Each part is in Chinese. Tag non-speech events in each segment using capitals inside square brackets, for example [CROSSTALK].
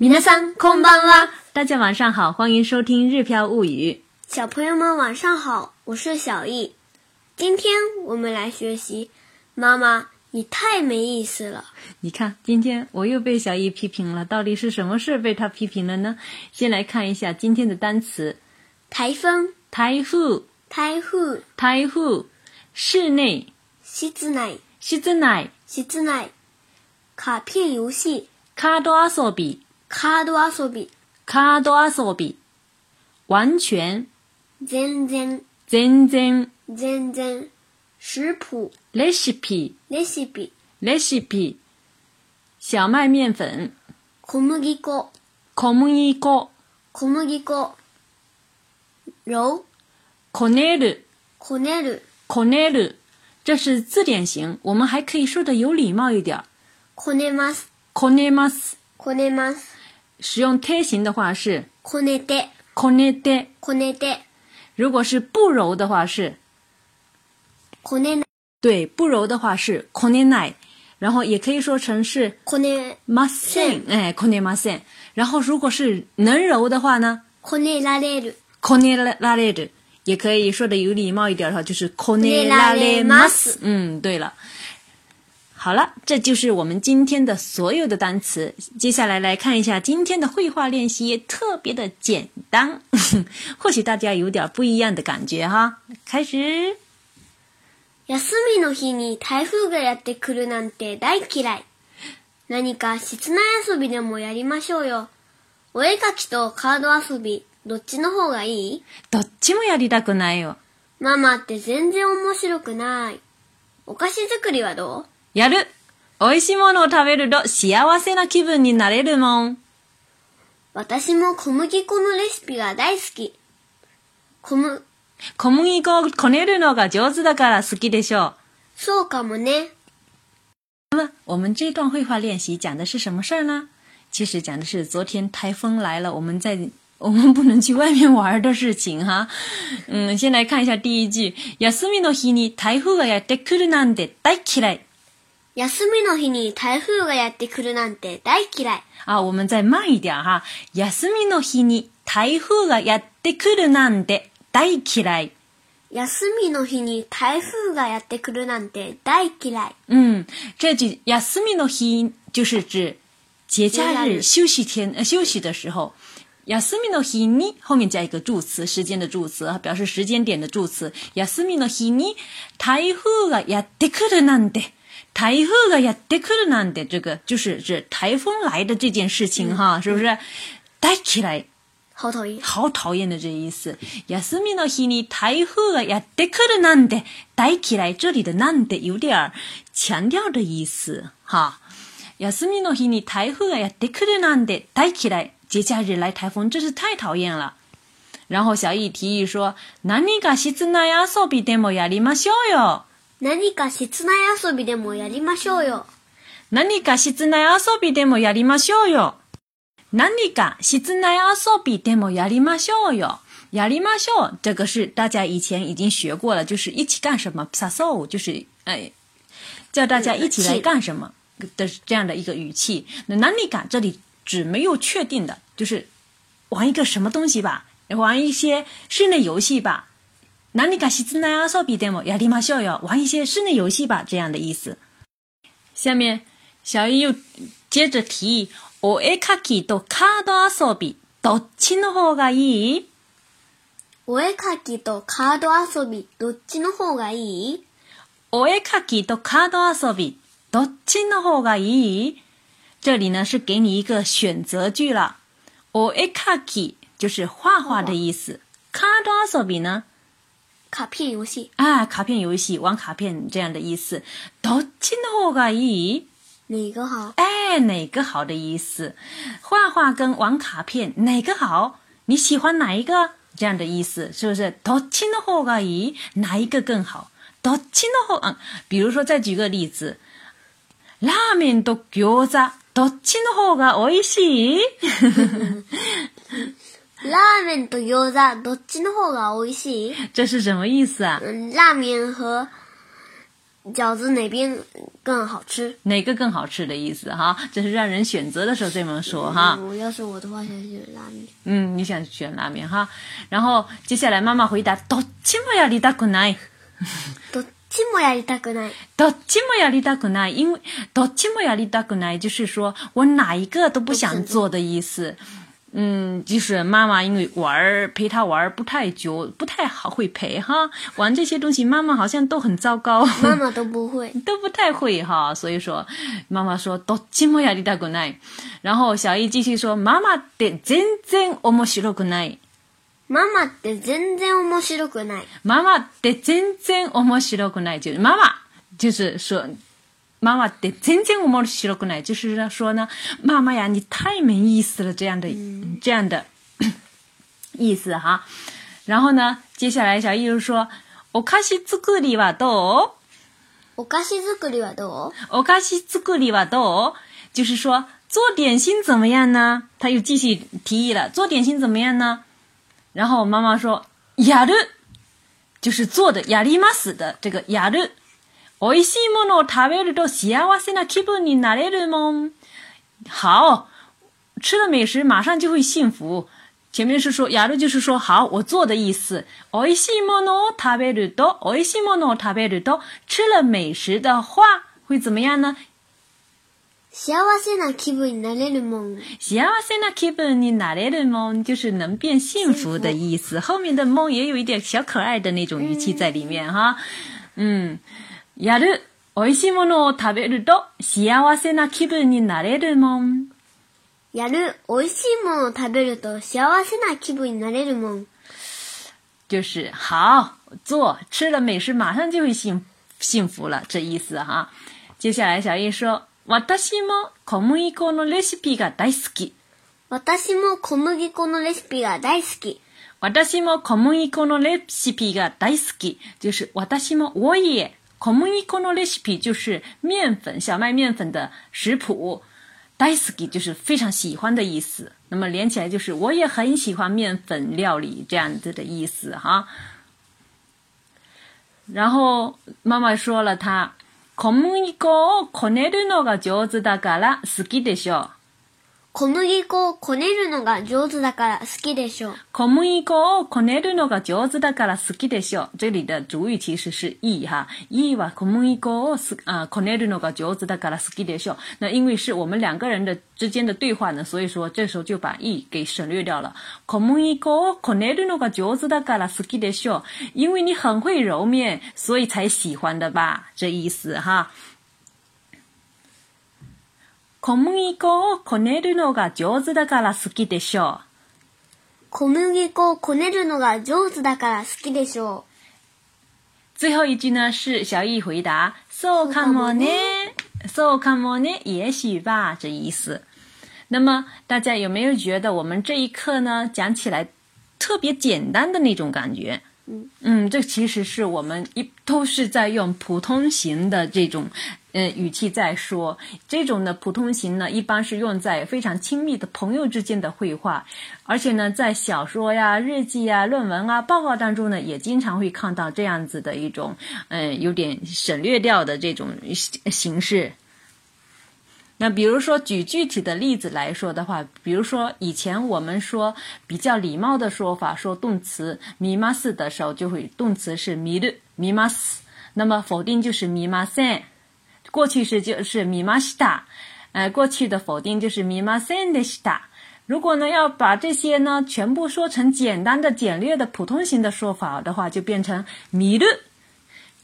皆さんこんばんは。大家晚上好，欢迎收听《日飘物语》。小朋友们晚上好，我是小易。今天我们来学习。妈妈，你太没意思了。你看，今天我又被小易批评了，到底是什么事被他批评了呢？先来看一下今天的单词：台风、台風、台風、台風、室内、室内、室内、室内、卡片游戏、カード遊び、 カード遊び、カード遊び、完全、全然、全然、全然、食谱、レシピ、レシピ、レシピ、小麦面粉、小麦粉、小麦粉、小麦粉、揉、こねる、こねる、こねる。这是字典型，我们还可以说的有礼貌一点。儿。こねます、こねます。こねます、使用贴形的话是こねて、こねて。こねて、如果是不柔的话是こねな、对，不柔的话是こねない。然后也可以说成是こね、ません，哎，こねません。然后如果是能柔的话呢，こねられる、こねられる，也可以说的有礼貌一点的话，就是こねられます。嗯，对了。 好了，这就是我们今天的所有的单词。接下来来看一下今天的绘画练习，特别的简单，[LAUGHS] 或许大家有点不一样的感觉哈。开始，休みの日に台風がやってくるなんて大嫌い。何か室内遊びでもやりましょうよ。お絵かきとカード遊び、どっちの方がいい？どっちもやりたくないよ。ママって全然面白くない。お菓子作りはどう？やる美味しいものを食べると幸せな気分になれるもん。私も小麦粉のレシピが大好き。小む、小麦粉をこねるのが上手だから好きでしょそうかもね。那么我们这段绘画练习讲的是什么事儿呢？其实讲的是昨天台风来了，我们在 [LAUGHS] 我们不能去外面玩的事情哈。嗯，先来看一下第一句：休みの日に台風がやってくるなんて大嫌い。休みの日に台風がやってくるなんて大嫌い。啊，我们再慢一点哈。休みの日に台風がやってくるなんて大嫌い。休みの日に台風がやってくるなんて大嫌い。嗯，这句休みの日就是指节假日。休息天呃休息的时候。休みの日に后面加一个助词，时间的助词，表示时间点的助词。休みの日に台風がやってくるなんて。台風がやってくるなんて，这个就是指台风来的这件事情哈，是不是？大嫌い，好讨厌。好讨厌的这意思。休みの日に台風がやってくるなんて大嫌い。这里的なんて有点儿强调的意思哈。休みの日に台風がやってくるなんて大嫌い。节假日来台风真是太讨厌了。然后小易提议说：“何か室内遊びでもやりましょうよ。 何か室内遊びでもやりましょうよ。何か室内遊びでもやりましょうよ。何か室内遊びでもやりましょうよ。やりましょう，这个是大家以前已经学过了，就是一起干什么，さそう，就是哎，叫大家一起来干什么的这样的一个语气。那何か这里指没有确定的，就是玩一个什么东西吧，玩一些室内游戏吧。何か室内遊びでもやりましょうよ，玩一些室内游戏吧，这样的意思。下面小易又接着提议，お絵かきとカード遊びどっちの方がいい？お絵かきとカード遊び、どっちの方がいいお絵かきとカード遊びどっちの方がいい？这里呢是给你一个选择句了。お絵かき就是画画的意思，カード遊び呢？ 卡片游戏。啊，卡片游戏，玩卡片这样的意思。どっちの方がいい？哪个好？哎，哪个好的意思？画画跟玩卡片哪个好？你喜欢哪一个？这样的意思是不是？どっちの方がいい？哪一个更好？どっちの方啊？比如说，再举个例子，ラーメンと餃子どっちの方が美味しい？ [LAUGHS] ラーメンと餃子、どっちの方が美味しい这是什么意思啊？嗯，拉面和 饺子哪边更好吃？哪个更好吃的意思哈？这是让人选择的时候这么说哈。我要是我的话，想选拉面。嗯，你想选拉面哈？然后接下来妈妈回答：どっちもやりたくない。どっちもやりたくない。どっちもやりたくない，因为どっちもやりたくない就是说我哪一个都不想做的意思。 嗯，就是妈妈因为玩儿陪他玩儿不太久，不太好会陪哈，玩这些东西妈妈好像都很糟糕，妈妈都不会，[LAUGHS] 都不太会哈，所以说妈妈说どっちもやりたくない。然后小易继续说妈妈って全然面白くない。妈妈って全然面白くない。妈妈って全然面白くない，就是妈妈就是说。 妈妈的真正面白くない，就是说呢，妈妈呀，你太没意思了，这样的、这样的[COUGHS] 意思哈。然后呢，接下来小艺就说，お菓子作りはどう？お菓子作りはどう？お菓子作りはどう？就是说做点心怎么样呢？他又继续提议了，做点心怎么样呢？然后妈妈说，やる，就是做的，やります的这个やる。 美味しいものを食べると幸せな気分になれるもん。好，吃了美食马上就会幸福。前面是说，雅鲁就是说好，我做的意思。美味しいものを食べると，美味しいものを食べると，吃了美食的话会怎么样呢？幸せな気分になれるもん。幸せな気分になれるもん就是能变幸福的意思。后面的梦也有一点小可爱的那种语气在里面哈。嗯。 やる。美味しいものを食べると幸せな気分になれるもん。やる。美味しいものを食べると幸せな気分になれるもん。就是好做，吃了美食马上就会幸幸福了，这意思哈。接下来小叶说，私も小麦粉のレシピが大好き。私も小麦粉のレシピが大好き。私も小麦粉のレシピが大好き。就是私も我也。小麦粉のレシピ就是面粉，小麦面粉的食谱。大好き就是非常喜欢的意思。那么连起来就是我也很喜欢面粉料理这样子的意思哈。然后妈妈说了，她小麦粉をこねるのが上手だから好きでしょう。 小麦粉をこねるのが上手だから好きでしょう。小麦粉をこねるのが上手だから好きでしょう。这里的主语其实是 e 哈，e は小麦粉を啊こねるのが上手だから好きでしょう。那因为是我们两个人的之间的对话呢，所以说这时候就把 e 给省略掉了。小麦粉をこねるのが上手だから好きでしょう。因为你很会揉面，所以才喜欢的吧？这意思哈。小麦粉をこねるのが上手だから好きでしょう。小麦粉をこねるのが上手だから好きでしょう。最后一句呢是小易回答，そうかもね，そうかもね，也许吧，这意思。那么大家有没有觉得我们这一课呢讲起来特别简单的那种感觉？嗯，这其实是我们一都是在用普通型的这种呃语气在说。这种的普通型呢，一般是用在非常亲密的朋友之间的绘画，而且呢，在小说呀、日记呀、论文啊、报告当中呢，也经常会看到这样子的一种嗯、呃、有点省略掉的这种形式。那比如说举具体的例子来说的话，比如说以前我们说比较礼貌的说法，说动词みます的时候，就会动词是みるみます，那么否定就是みません， 过去式就是みました，呃，过去的否定就是みませんでした。如果呢要把这些呢全部说成简单的简略的普通型的说法的话，就变成見る、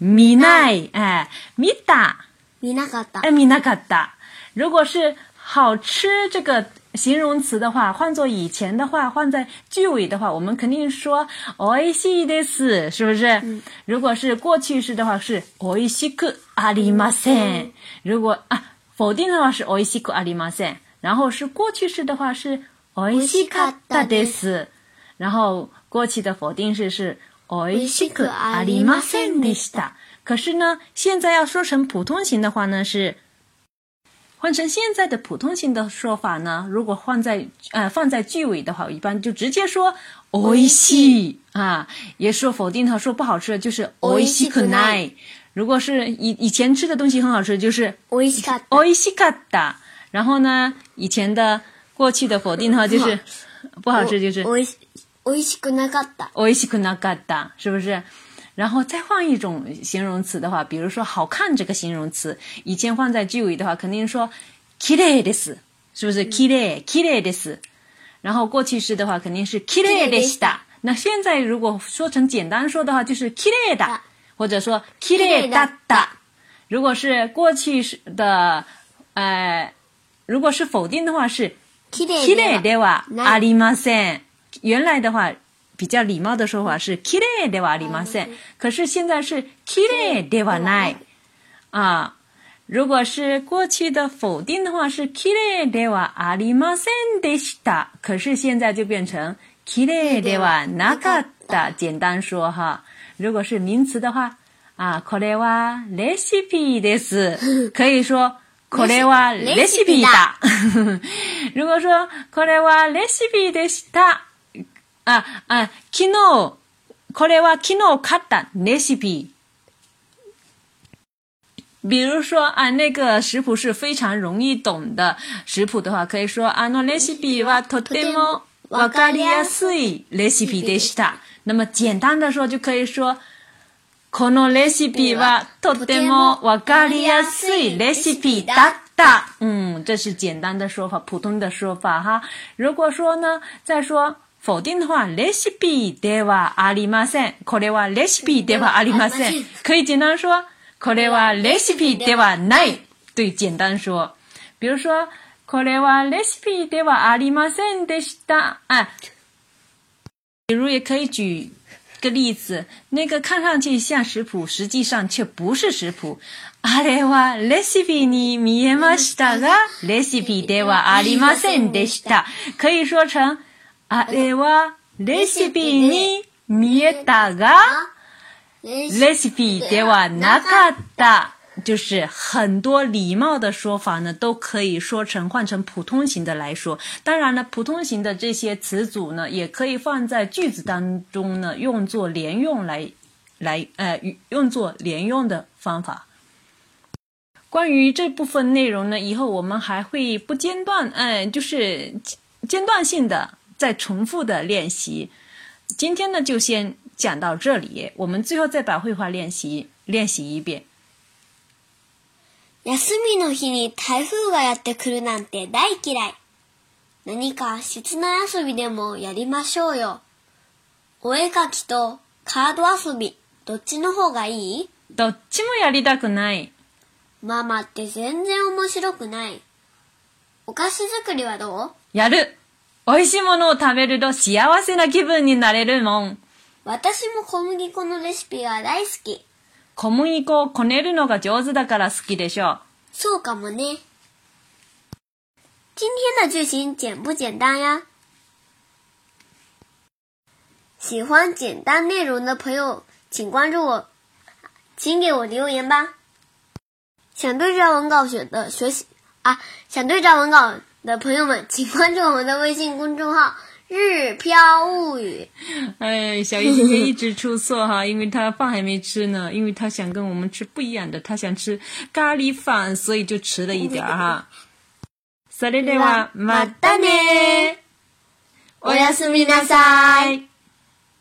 見ない、哎、見た、見なかった。哎、見なかった。如果是好吃这个 形容词的话，换作以前的话，换在句尾的话，我们肯定说美味しいです，是不是？嗯、如果是过去式的话是美味しくありません。如果啊否定的话是美味しくありません。然后是过去式的话是美味しかったです。然后过去的否定式是美味しくありませんでした。可是呢，现在要说成普通型的话呢是。 换成现在的普通型的说法呢，如果放在呃放在句尾的话，一般就直接说美味しい啊，也说否定它说不好吃的就是美味しくない。 如果是以以前吃的东西很好吃，就是美味しかった。おいしかった。然后呢，以前的过去的否定的话就是[LAUGHS] 不好吃，就是美味し、美味しくなかった。おいしくなかった，是不是？ 然后再换一种形容词的话，比如说“好看”这个形容词，以前放在句尾的话，肯定说“綺麗です”，是不是？綺麗、綺麗です。然后过去式的话，肯定是“綺麗でした”。那现在如果说成简单说的话，就是“綺麗だ”，或者说“綺麗だった”。如果是过去式的，呃，如果是否定的话是綺綺麗麗でではないありません。原来的话 比较礼貌的说法是綺麗ではありません，可是现在是綺麗ではない啊。如果是过去的否定的话是綺麗ではありませんでした，可是现在就变成綺麗ではなかった。简单说哈，如果是名词的话啊，これはレシピです，可以说。これはレシピだ。如果说これはレシピでした， 啊啊，昨日これは昨日買ったレシピ。比如说啊，那个食谱是非常容易懂的食谱的话，可以说あのレシピはとてもわかりやすいレシピでした。那么简单的说就可以说。このレシピはとてもわかりやすいレシピだった。嗯，这是简单的说法，普通的说法哈。如果说呢，再说 否定的话，レシピではありません。これはレシピではありません。可以简单说，これはレシピではない。对，简单说。比如说，これはレシピではありませんでした。哎，比如也可以举个例子，那个看上去像食谱，实际上却不是食谱。あれはレシピに見えましたが、レシピではありませんでした。可以说成、あれはレシピに見えたが、レシピではなかった。就是很多礼貌的说法呢，都可以说成换成普通型的来说。当然了，普通型的这些词组呢，也可以放在句子当中呢，用作连用来来呃用作连用的方法。关于这部分内容呢，以后我们还会不间断，嗯、就是间断性的 再重复的练习。今天呢，就先讲到这里，我们最后再把绘画练习练习一遍。休みの日に台風がやってくるなんて大嫌い。何か室内遊びでもやりましょうよ。お絵かきとカード遊び、どっちの方がいい？どっちもやりたくない。ママって全然面白くない。お菓子作りはどう？やる美味しいものを食べると幸せな気分になれるもん。私も小麦粉のレシピが大好き。小麦粉をこねるのが上手だから好きでしょそうかもね。今天的句型简不简单呀？喜欢简单内容的朋友，请关注我，请给我留言吧。想对照文稿学的学习啊，想对照文稿的朋友们，[LAUGHS] 请关注我们的微信公众号“日飘物语[LAUGHS] 哎，小鱼姐姐一直[LAUGHS] 出错哈，因为她饭还没吃呢，因为她想跟我们吃不一样的，她想吃咖喱饭，所以就迟了一点儿哈。それではまたね。おやすみなさい。